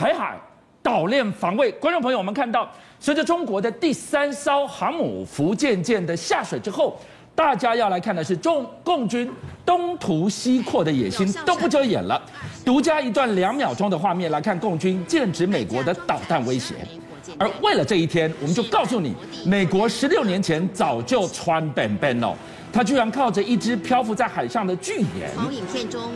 台海岛链防卫。观众朋友，我们看到，随着中国的第三艘航母福建舰的下水之后，大家要来看的是中共军东突西扩的野心都不遮掩了。独家一段两秒钟的画面来看，共军剑指美国的导弹威胁。而为了这一天，我们就告诉你，美国十六年前早就穿本本了，他居然靠着一只漂浮在海上的巨岩，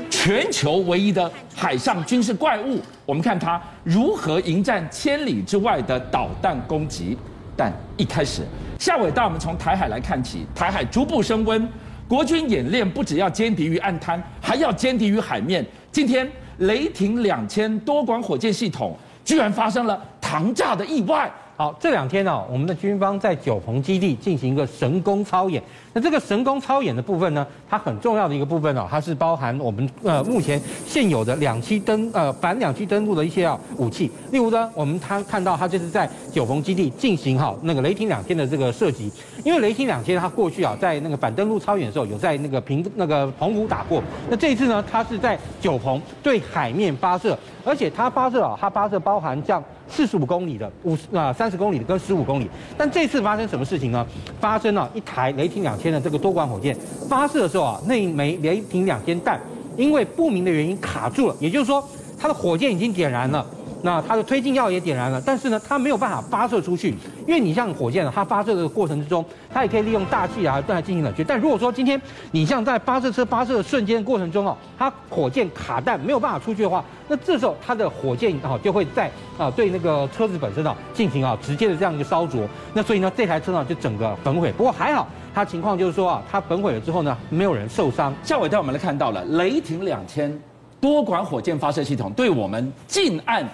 全球唯一的海上军事怪物，我们看他如何迎战千里之外的导弹攻击。但一开始，夏伟带我们从台海来看起，台海逐步升温，国军演练不只要歼敌于岸滩，还要歼敌于海面。今天，雷霆两千多管火箭系统居然发生了膛炸的意外。好，这两天呢、我们的军方在九鹏基地进行一个神功操演。那这个神功操演的部分呢，它很重要的一个部分哦，它是包含我们呃目前现有的两栖登呃反两栖登陆的一些啊武器。例如呢，我们他看到它就是在九鹏基地进行好那个雷霆两千的这个射击。因为雷霆两千它过去啊在那个反登陆操演的时候有在那个平那个澎湖打过。那这一次呢，它是在九鹏对海面发射，而且它发射啊，它发射包含这样。四十五公里的五十啊三十公里的跟十五公里，但这次发生什么事情呢？发生了一台雷霆两千的这个多管火箭发射的时候啊，那一枚雷霆两千弹因为不明的原因卡住了，也就是说它的火箭已经点燃了。那它的推进药也点燃了，但是呢，它没有办法发射出去，因为你像火箭，它发射的过程之中，它也可以利用大气啊来进行冷却。但如果说今天你像在发射车发射的瞬间过程中哦，它火箭卡弹没有办法出去的话，那这时候它的火箭啊就会在啊对那个车子本身啊进行啊直接的这样一个烧灼。那所以呢，这台车呢就整个焚毁。不过还好，它情况就是说啊，它焚毁了之后呢，没有人受伤。下尾带我们来看到了雷霆两千多管火箭发射系统对我们近岸。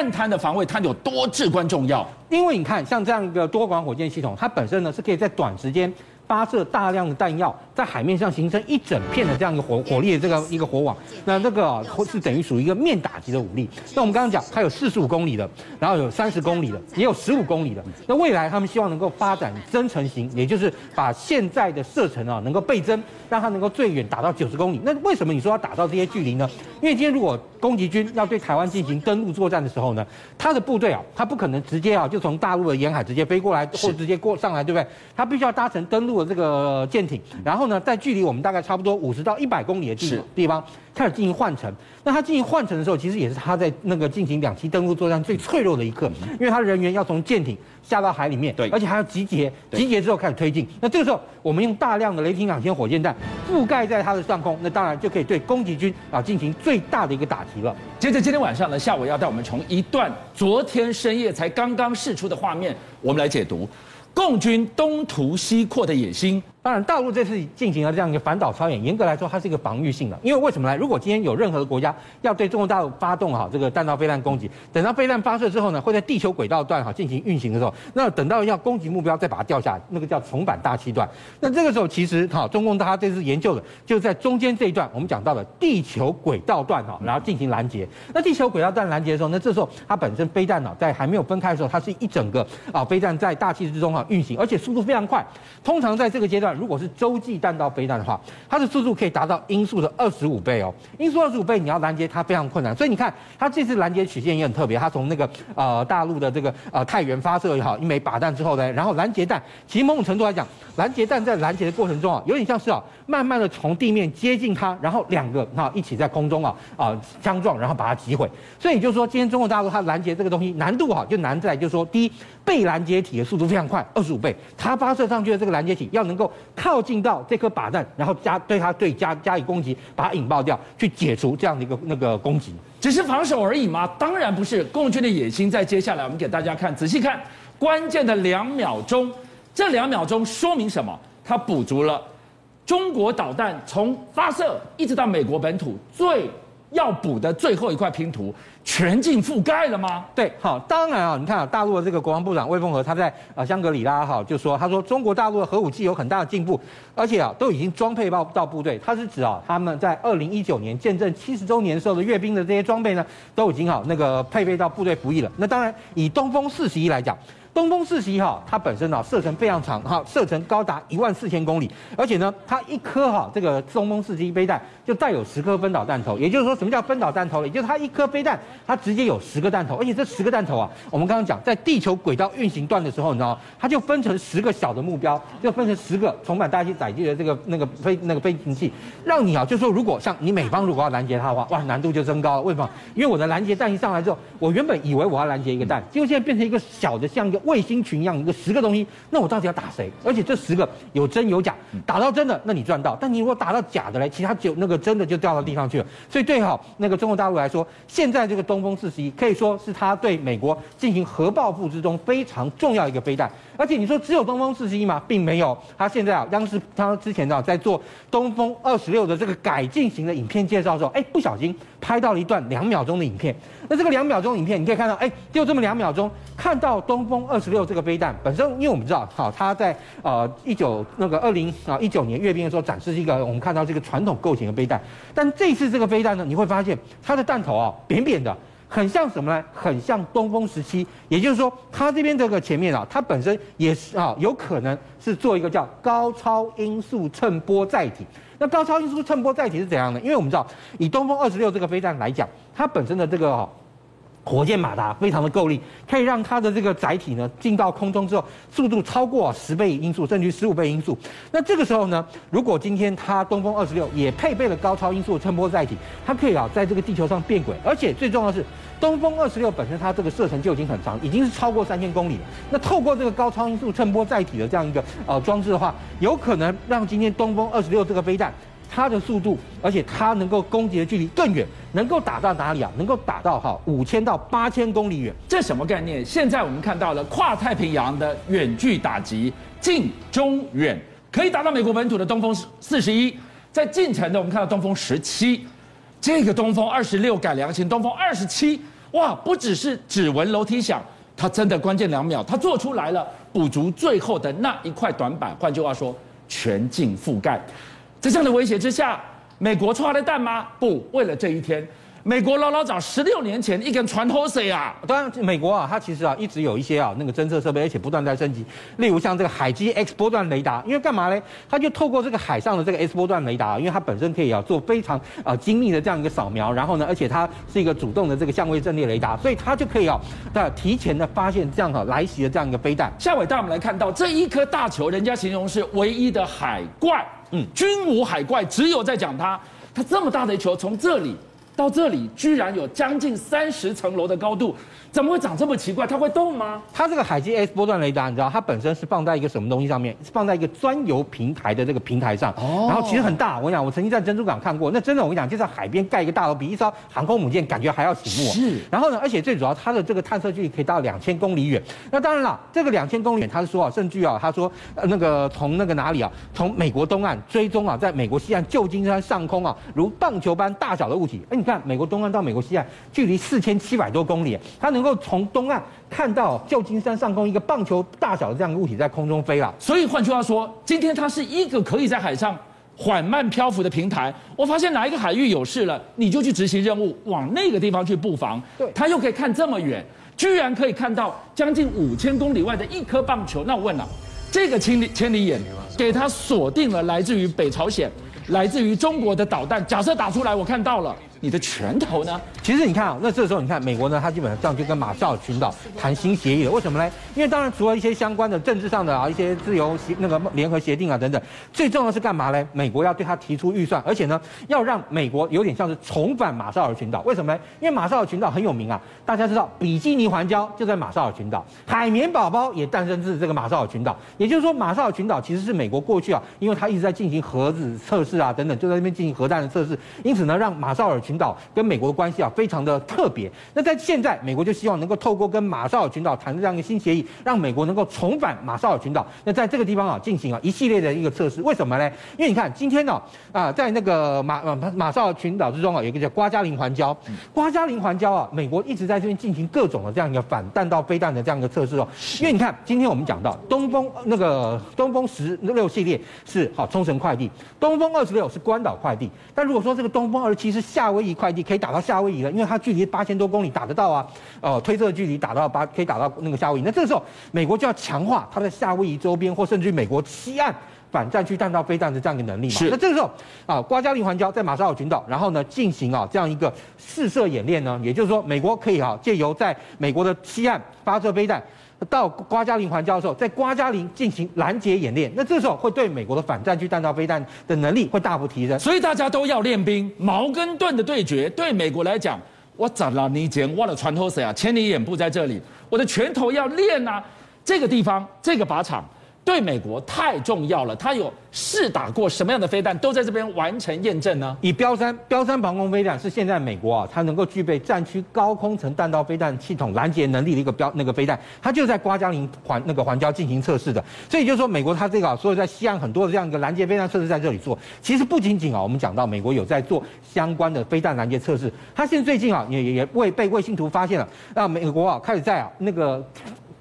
岸滩的防卫，它有多至关重要？因为你看，像这样一个多管火箭系统，它本身呢是可以在短时间发射大量的弹药。在海面上形成一整片的这样一个火火力的这个一个火网，那这个啊是等于属于一个面打击的武力。那我们刚刚讲，它有四十五公里的，然后有三十公里的，也有十五公里的。那未来他们希望能够发展增程型，也就是把现在的射程啊能够倍增，让它能够最远打到九十公里。那为什么你说要打到这些距离呢？因为今天如果攻击军要对台湾进行登陆作战的时候呢，他的部队啊，他不可能直接啊就从大陆的沿海直接飞过来，或直接过上来，对不对？他必须要搭乘登陆的这个舰艇，然后。那在距离我们大概差不多五十到一百公里的地地方开始进行换乘。那他进行换乘的时候，其实也是他在那个进行两栖登陆作战最脆弱的一刻，因为他人员要从舰艇下到海里面，对，而且还要集结，集结之后开始推进。那这个时候，我们用大量的雷霆两千火箭弹覆盖在它的上空，那当然就可以对攻击军啊进行最大的一个打击了。接着今天晚上呢，下午要带我们从一段昨天深夜才刚刚释出的画面，我们来解读共军东突西扩的野心。当然，大陆这次进行了这样一个反导操演，严格来说，它是一个防御性的。因为为什么呢？如果今天有任何的国家要对中国大陆发动哈这个弹道飞弹攻击，等到飞弹发射之后呢，会在地球轨道段哈进行运行的时候，那等到要攻击目标再把它掉下，那个叫重返大气段。那这个时候其实哈，中共它这次研究的就是在中间这一段，我们讲到的地球轨道段哈，然后进行拦截。那地球轨道段拦截的时候，那这时候它本身飞弹呢，在还没有分开的时候，它是一整个啊飞弹在大气之中哈运行，而且速度非常快。通常在这个阶段。如果是洲际弹道飞弹的话，它的速度可以达到音速的二十五倍哦。音速二十五倍，你要拦截它非常困难。所以你看，它这次拦截曲线也很特别。它从那个呃大陆的这个呃太原发射也好一枚靶弹之后呢，然后拦截弹，其实某种程度来讲，拦截弹在拦截的过程中啊，有点像是啊慢慢的从地面接近它，然后两个啊一起在空中啊啊相撞，然后把它击毁。所以也就是说，今天中国大陆它拦截这个东西难度哈就难在就是说，第一被拦截体的速度非常快，二十五倍，它发射上去的这个拦截体要能够。靠近到这颗靶弹，然后加对它对加加以攻击，把它引爆掉，去解除这样的一个那个攻击，只是防守而已吗？当然不是。共军的野心在接下来，我们给大家看，仔细看关键的两秒钟，这两秒钟说明什么？它补足了中国导弹从发射一直到美国本土最。要补的最后一块拼图全境覆盖了吗？对，好，当然啊，你看啊，大陆的这个国防部长魏凤和他在啊香格里拉哈就说，他说中国大陆的核武器有很大的进步，而且啊都已经装配到到部队。他是指啊他们在二零一九年见证七十周年时候的阅兵的这些装备呢，都已经好那个配备到部队服役了。那当然以东风四十一来讲，东风四十一号它本身啊射程非常长哈，射程高达一万四千公里，而且呢，它一颗哈这个东风四十一飞弹就带有十颗分导弹头，也就是说什么叫分导弹头？也就是它一颗飞弹它直接有十个弹头，而且这十个弹头啊，我们刚刚讲在地球轨道运行段的时候，你知道？它就分成十个小的目标，就分成十个充满大气载具的这个那个飞那个飞行器，让你啊，就说如果像你美方如果要拦截它的话，哇，难度就增高了。为什么？因为我的拦截弹一上来之后，我原本以为我要拦截一个弹，结果现在变成一个小的像一个卫星群一样，一个十个东西，那我到底要打谁？而且这十个有真有假，打到真的，那你赚到；但你如果打到假的嘞，其他就那个真的就掉到地上去了。所以对好那个中国大陆来说，现在这个东风四十一可以说是他对美国进行核报复之中非常重要一个飞弹。而且你说只有东风四十一吗？并没有，他现在啊，央视他之前呢在做东风二十六的这个改进型的影片介绍的时候，哎，不小心拍到了一段两秒钟的影片。那这个两秒钟影片，你可以看到，哎，就这么两秒钟，看到东风二十六这个飞弹本身，因为我们知道，好，它在呃一九那个二零啊一九年阅兵的时候展示一个我们看到这个传统构型的飞弹，但这次这个飞弹呢，你会发现它的弹头啊扁扁的。很像什么呢？很像东风十七，也就是说，它这边这个前面啊，它本身也是啊，有可能是做一个叫高超音速乘波载体。那高超音速乘波载体是怎样的？因为我们知道，以东风二十六这个飞弹来讲，它本身的这个哈火箭马达非常的够力，可以让它的这个载体呢进到空中之后，速度超过十倍音速，甚至于十五倍音速。那这个时候呢，如果今天它东风二十六也配备了高超音速的乘波载体，它可以啊在这个地球上变轨，而且最重要的是，东风二十六本身它这个射程就已经很长，已经是超过三千公里了。那透过这个高超音速乘波载体的这样一个呃装置的话，有可能让今天东风二十六这个飞弹。它的速度，而且它能够攻击的距离更远，能够打到哪里啊？能够打到哈五千到八千公里远。这什么概念？现在我们看到了跨太平洋的远距打击，近中远可以打到美国本土的东风四十一，在近程的我们看到东风十七，这个东风二十六改良型东风二十七，哇，不只是指纹楼梯响，它真的关键两秒，它做出来了，补足最后的那一块短板。换句话说，全境覆盖。在这样的威胁之下，美国错了蛋吗？不，为了这一天。美国老老早十六年前一根船头谁啊？当然，美国啊，它其实啊一直有一些啊那个侦测设备，而且不断在升级。例如像这个海基 X 波段雷达，因为干嘛呢？它就透过这个海上的这个 X 波段雷达，因为它本身可以啊做非常啊精密的这样一个扫描，然后呢，而且它是一个主动的这个相位阵列雷达，所以它就可以啊在提前的发现这样啊来袭的这样一个飞弹。下伟带我们来看到这一颗大球，人家形容是唯一的海怪，嗯，军无海怪，只有在讲他，他这么大的球从这里。到这里居然有将近三十层楼的高度，怎么会长这么奇怪？它会动吗？它这个海基 X 波段雷达，你知道它本身是放在一个什么东西上面？是放在一个钻油平台的这个平台上。哦。然后其实很大，我跟你讲，我曾经在珍珠港看过，那真的，我跟你讲，就在海边盖一个大楼，比一艘航空母舰感觉还要醒目。是。然后呢，而且最主要，它的这个探测距离可以到两千公里远。那当然了，这个两千公里远，他是说啊，甚至啊，他说呃那个从那个哪里啊，从美国东岸追踪啊，在美国西岸旧金山上空啊，如棒球般大小的物体。哎，你看美国东岸到美。美国西岸距离四千七百多公里，它能够从东岸看到旧金山上空一个棒球大小的这样的物体在空中飞了。所以换句话说，今天它是一个可以在海上缓慢漂浮的平台。我发现哪一个海域有事了，你就去执行任务，往那个地方去布防。对，它又可以看这么远，居然可以看到将近五千公里外的一颗棒球。那我问了，这个千里千里眼给它锁定了来自于北朝鲜、来自于中国的导弹。假设打出来，我看到了。你的拳头呢？其实你看啊，那这时候你看美国呢，它基本上就跟马绍尔群岛谈新协议了。为什么呢？因为当然除了一些相关的政治上的啊一些自由协那个联合协定啊等等，最重要的是干嘛呢？美国要对他提出预算，而且呢要让美国有点像是重返马绍尔群岛。为什么呢？因为马绍尔群岛很有名啊，大家知道比基尼环礁就在马绍尔群岛，海绵宝宝也诞生自这个马绍尔群岛。也就是说，马绍尔群岛其实是美国过去啊，因为它一直在进行核子测试啊等等，就在那边进行核弹的测试，因此呢让马绍尔群岛跟美国的关系啊非常的特别。那在现在，美国就希望能够透过跟马绍尔群岛谈这样一个新协议，让美国能够重返马绍尔群岛。那在这个地方啊进行啊一系列的一个测试。为什么呢？因为你看今天呢啊在那个马马马绍尔群岛之中啊有一个叫瓜加林环礁。瓜加林环礁啊，美国一直在这边进行各种的这样一个反弹道飞弹的这样一个测试哦。因为你看今天我们讲到东风那个东风十六系列是好冲绳快递，东风二十六是关岛快递。但如果说这个东风二十七是夏威威夷快递可以打到夏威夷了，因为它距离八千多公里打得到啊，呃，推测距离打到八可以打到那个夏威夷。那这个时候，美国就要强化它在夏威夷周边或甚至于美国西岸反战区弹道飞弹的这样一个能力嘛。是。那这个时候啊，瓜加林环礁在马绍尔群岛，然后呢进行啊这样一个试射演练呢，也就是说，美国可以啊借由在美国的西岸发射飞弹。到瓜加林环礁的时候，在瓜加林进行拦截演练，那这时候会对美国的反战区弹道飞弹的能力会大幅提升。所以大家都要练兵，矛跟盾的对决，对美国来讲，我怎了？你捡我的船头谁啊？千里眼部在这里，我的拳头要练啊！这个地方，这个靶场。对美国太重要了，它有试打过什么样的飞弹，都在这边完成验证呢？以标三标三防空飞弹是现在美国啊，它能够具备战区高空层弹道飞弹系统拦截能力的一个标那个飞弹，它就在瓜加林环那个环礁进行测试的。所以就是说，美国它这个所有在西岸很多的这样一个拦截飞弹测试在这里做。其实不仅仅啊，我们讲到美国有在做相关的飞弹拦截测试，它现在最近啊也也也被卫星图发现了，让美国啊开始在啊那个。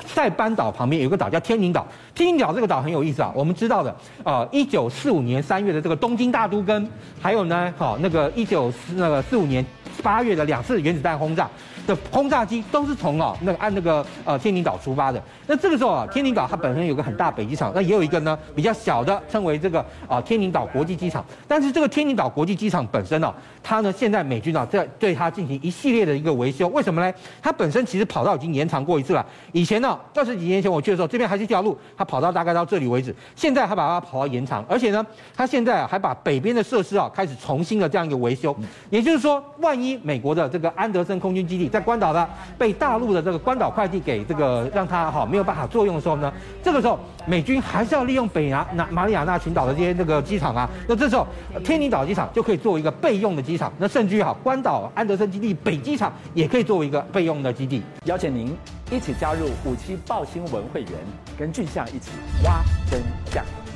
塞班岛旁边有个岛叫天宁岛，天宁岛这个岛很有意思啊。我们知道的，呃，一九四五年三月的这个东京大都跟，还有呢，好那个一九四那个四五年八月的两次原子弹轰炸的轰炸机都是从啊那个按那个呃天宁岛出发的。那这个时候啊，天宁岛它本身有个很大北机场，那也有一个呢比较小的，称为这个啊天宁岛国际机场。但是这个天宁岛国际机场本身呢，它呢现在美军啊在对它进行一系列的一个维修。为什么呢？它本身其实跑道已经延长过一次了。以前呢，二十几年前我去的时候，这边还是一条路，它跑道大概到这里为止。现在还把它跑道延长，而且呢，它现在啊还把北边的设施啊开始重新的这样一个维修。也就是说，万一美国的这个安德森空军基地在关岛的被大陆的这个关岛快递给这个让它哈没有办法作用的时候呢，这个时候美军还是要利用北亚那马里亚纳群岛的这些这个机场啊，那这时候天宁岛机场就可以作为一个备用的机场，那甚至于哈关岛安德森基地北机场也可以作为一个备用的基地。邀请您一起加入五七爆新闻会员，跟俊相一起挖真相。